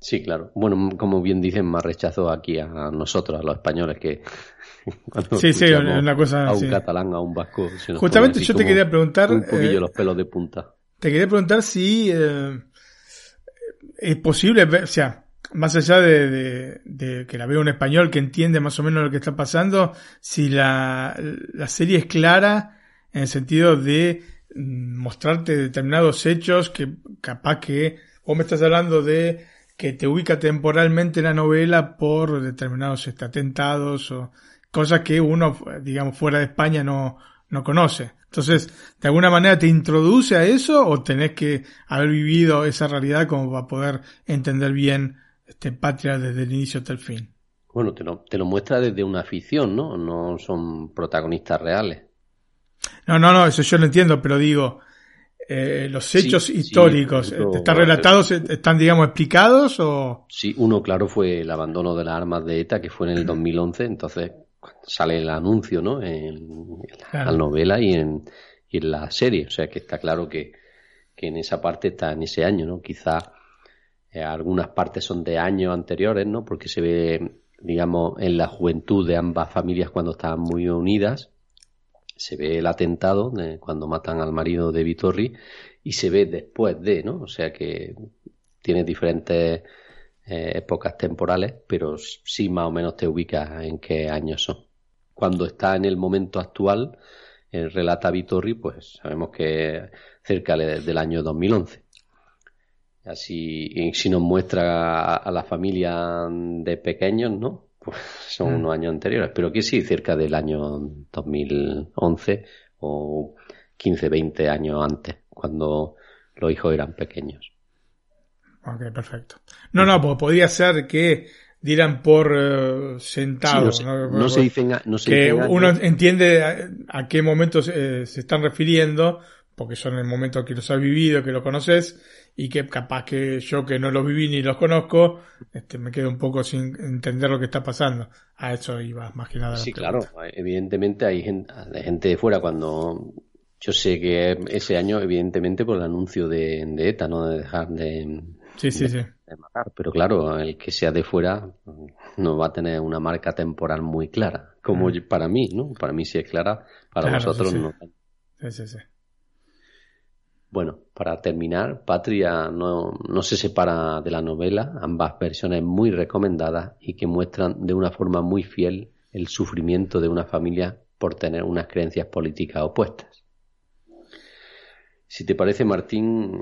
Sí, claro. Bueno, como bien dicen, más rechazo aquí a nosotros, a los españoles, que <laughs> cuando Sí, sí, una cosa a un sí. catalán, a un vasco. se nos Justamente yo te quería preguntar, Un poquillo eh, los pelos de punta. Te quería preguntar si eh, es posible ver, o sea, más allá de, de- de que la vea un español que entiende más o menos lo que está pasando, si la, la serie es clara en el sentido de mm, mostrarte determinados hechos que capaz que vos me estás hablando de que te ubica temporalmente la novela por determinados este, atentados o cosas que uno, digamos, fuera de España no, no conoce. Entonces, ¿de alguna manera te introduce a eso o tenés que haber vivido esa realidad como para poder entender bien este Patria desde el inicio hasta el fin? Bueno, te lo, te lo muestra desde una ficción, ¿no? No son protagonistas reales. No, no, no, eso yo lo entiendo, pero digo, eh, los hechos sí, históricos, eh, ¿están relatados, están, digamos, explicados o...? Sí, uno claro fue el abandono de las armas de ETA, que fue en el 2011, entonces sale el anuncio, ¿no? En, en la Claro. novela y en, y en la serie, o sea que está claro que, que en esa parte está en ese año, ¿no? Quizá eh, algunas partes son de años anteriores, ¿no? Porque se ve, digamos, en la juventud de ambas familias cuando estaban muy unidas, se ve el atentado de cuando matan al marido de Vitorri y se ve después de, ¿no? O sea que tiene diferentes eh, épocas temporales, pero sí más o menos te ubicas en qué años son. Cuando está en el momento actual, eh, relata Vitorri, pues sabemos que cerca de- del año 2011. Así, si nos muestra a la familia de pequeños, ¿no? Pues son Mm. unos años anteriores, pero que sí, cerca del año 2011 o 15, 20 años antes, cuando los hijos eran pequeños. Ok, perfecto. No, no, pues podría ser que dieran por eh, sentado. Sí, no se- no se dicen a- no se que dicen años. uno entiende a, a qué momentos eh, se están refiriendo, porque son el momento que los has vivido, que lo conoces, y que capaz que yo que no los viví ni los conozco, este, me quedo un poco sin entender lo que está pasando. A eso iba más que nada. Sí, claro. Evidentemente hay gente, hay gente de fuera cuando yo sé que ese año, evidentemente, por el anuncio de, de ETA, ¿no? De dejar de, Sí, sí, de- sí. de matar. Pero claro, el que sea de fuera no va a tener una marca temporal muy clara, como para mí, ¿no? Para mí sí es clara, para Claro, vosotros no. Sí, sí, sí. Bueno, para terminar, Patria no, no se separa de la novela, ambas versiones muy recomendadas y que muestran de una forma muy fiel el sufrimiento de una familia por tener unas creencias políticas opuestas. Si te parece, Martín,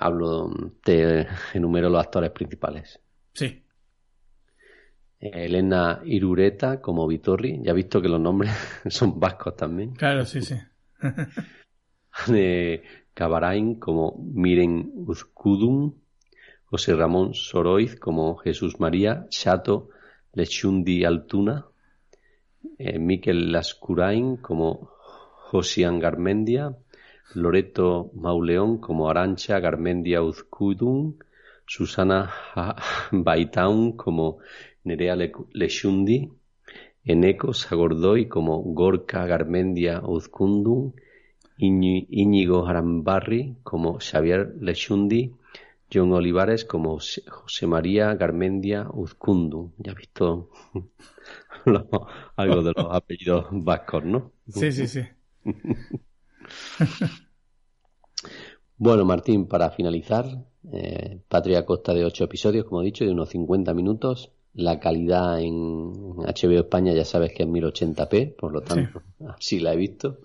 hablo, te enumero los actores principales. Sí. Elena Irureta como Vitorri, ya he visto que los nombres <laughs> son vascos también. Claro, sí, sí. <laughs> Cabarain como Miren Uzkudun, José Ramón Soroiz como Jesús María, Chato Lechundi Altuna, eh, Miquel Lascurain como Josian Garmendia, Loreto Mauleón como Arancha Garmendia Uzkudun, Susana Baitaun como Nerea Le- Lechundi, Eneco Sagordoy como Gorka Garmendia Uzkundun, Iñi- Íñigo Arambarri como Xavier Lechundi, John Olivares como José María Garmendia Uzkundun. Ya has visto <laughs> algo de los apellidos vascos, ¿no? Sí, sí, sí. <laughs> Bueno, Martín, para finalizar, eh, Patria consta de ocho episodios, como he dicho, de unos 50 minutos. La calidad en HBO España ya sabes que es 1080p, por lo tanto, así la he visto.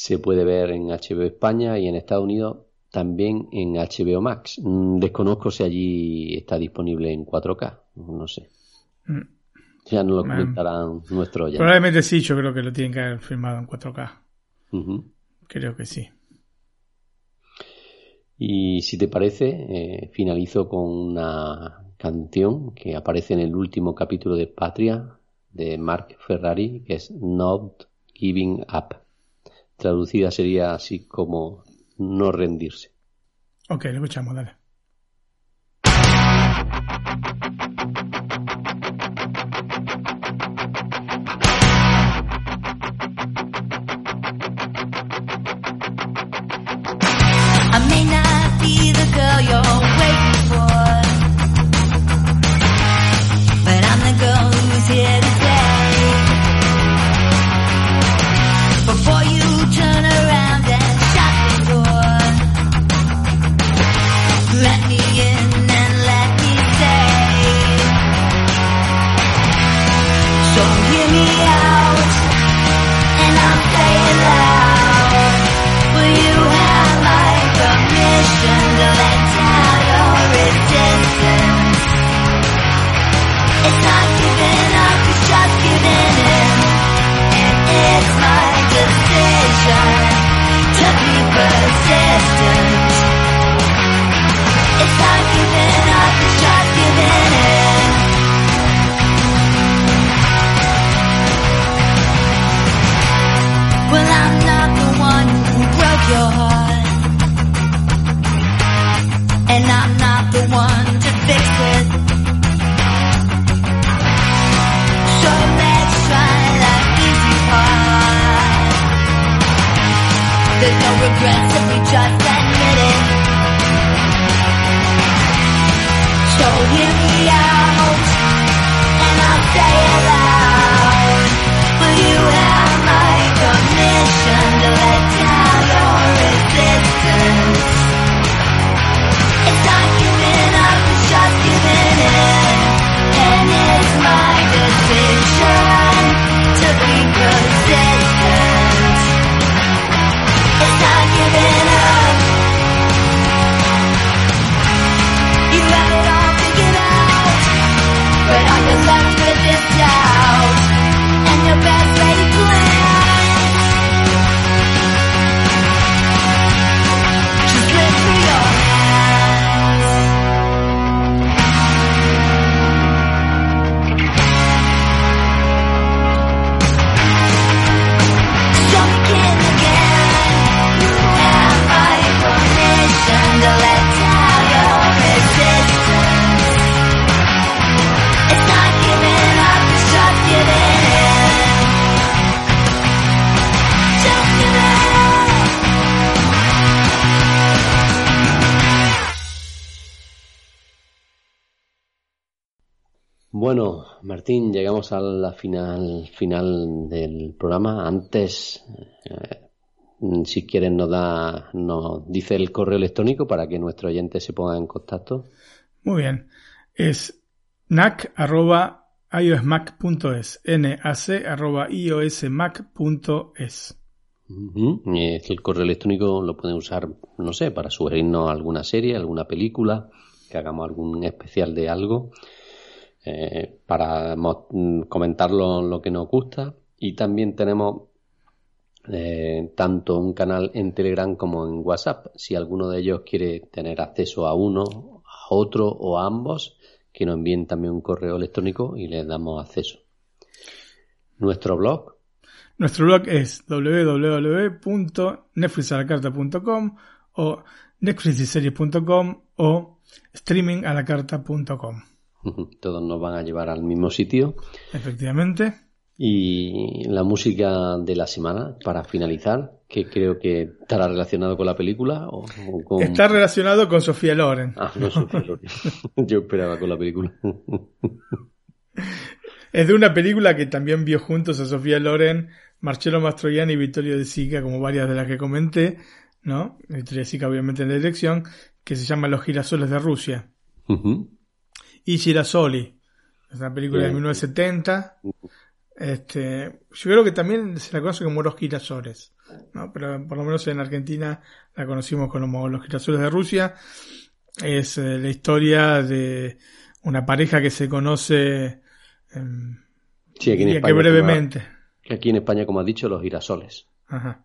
Se puede ver en HBO España y en Estados Unidos también en HBO Max. Mm, Desconozco si allí está disponible en 4K, no sé. Mm. Ya nos lo comentarán nuestros oyentes. Probablemente sí, yo creo que lo tienen que haber filmado en 4K. Ujú. Creo que sí. Y si te parece, eh, finalizo con una canción que aparece en el último capítulo de Patria de Mark Ferrari, que es Not Giving Up. Traducida sería así como no rendirse. Ok, lo escuchamos, dale. Martín, llegamos a la final, final del programa. Antes, eh, si quieres, nos da, nos dice el correo electrónico para que nuestro oyente se ponga en contacto. Muy bien. Es nac.iosmac.es. nac arroba iosmac.es. Ujú. Y es que el correo electrónico lo pueden usar, no sé, para sugerirnos alguna serie, alguna película, que hagamos algún especial de algo, eh, para mm, comentar lo, que nos gusta. Y también tenemos eh, tanto un canal en Telegram como en WhatsApp. Si alguno de ellos quiere tener acceso a uno, a otro o a ambos, que nos envíen también un correo electrónico y les damos acceso. Nuestro blog, Nuestro blog es www.netflixalacarta.com o netflixiseries.com o streamingalacarta.com. todos nos van a llevar al mismo sitio. Efectivamente. Y la música de la semana, para finalizar, que creo que estará relacionado con la película o, o con... Está relacionado con Sofía Loren. Ah, no, Sofía Loren. <laughs> Yo esperaba con la película. Es de una película que también vio juntos a Sofía Loren, Marcello Mastroianni y Vittorio De Sica, como varias de las que comenté, ¿no? Vittorio De Sica obviamente en la dirección, que se llama Los girasoles de Rusia. Y Girasoli, es una película de Bien. 1970. Este, yo creo que también se la conoce como Los girasoles, ¿no? Pero por lo menos en Argentina la conocimos como Los girasoles de Rusia. Es eh, la historia de una pareja que se conoce em, Sí, aquí en que España. como- brevemente. que aquí en España, como has dicho, los girasoles. Ajá.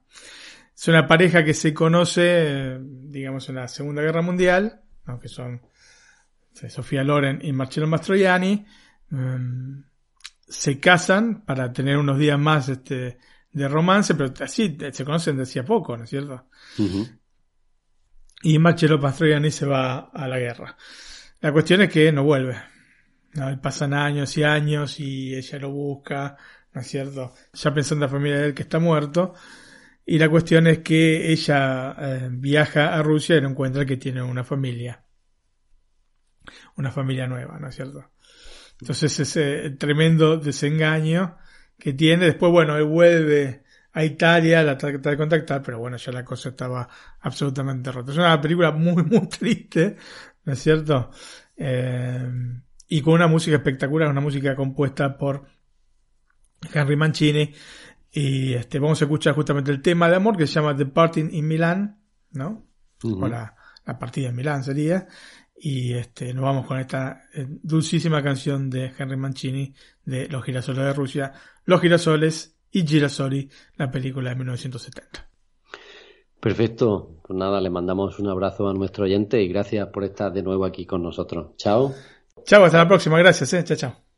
Es una pareja que se conoce, digamos, en la Segunda Guerra Mundial, ¿no? que son Sofía Loren y Marcello Mastroianni. em, se casan para tener unos días más este, de romance, pero así eh, se conocen desde hacía poco, ¿no es cierto? Y Marcello Mastroianni se va a la guerra. La cuestión es que no vuelve. Pasan años y años y ella lo busca, ¿no es cierto? Ya pensando en la familia de él que está muerto. Y la cuestión es que ella eh, viaja a Rusia y no encuentra que tiene una familia. Una familia nueva, ¿no es cierto? Entonces ese tremendo desengaño que tiene. Después, bueno, él vuelve a Italia, la trata de contactar, pero bueno, ya la cosa estaba absolutamente rota. Es una película muy, <laughs> muy triste, ¿no es cierto? Eh, y con una música espectacular, una música compuesta por Henry Mancini. Y este, vamos a escuchar justamente el tema de amor que se llama The Parting in Milan, ¿no? O la, la partida en Milán sería. Y este, nos vamos con esta eh, dulcísima canción de Henry Mancini de Los girasoles de Rusia, Los girasoles y Girasoli, la película de 1970. Perfecto. Pues nada, le mandamos un abrazo a nuestro oyente y gracias por estar de nuevo aquí con nosotros. Chao. Chao, hasta la próxima. Gracias, eh. Chao, chao.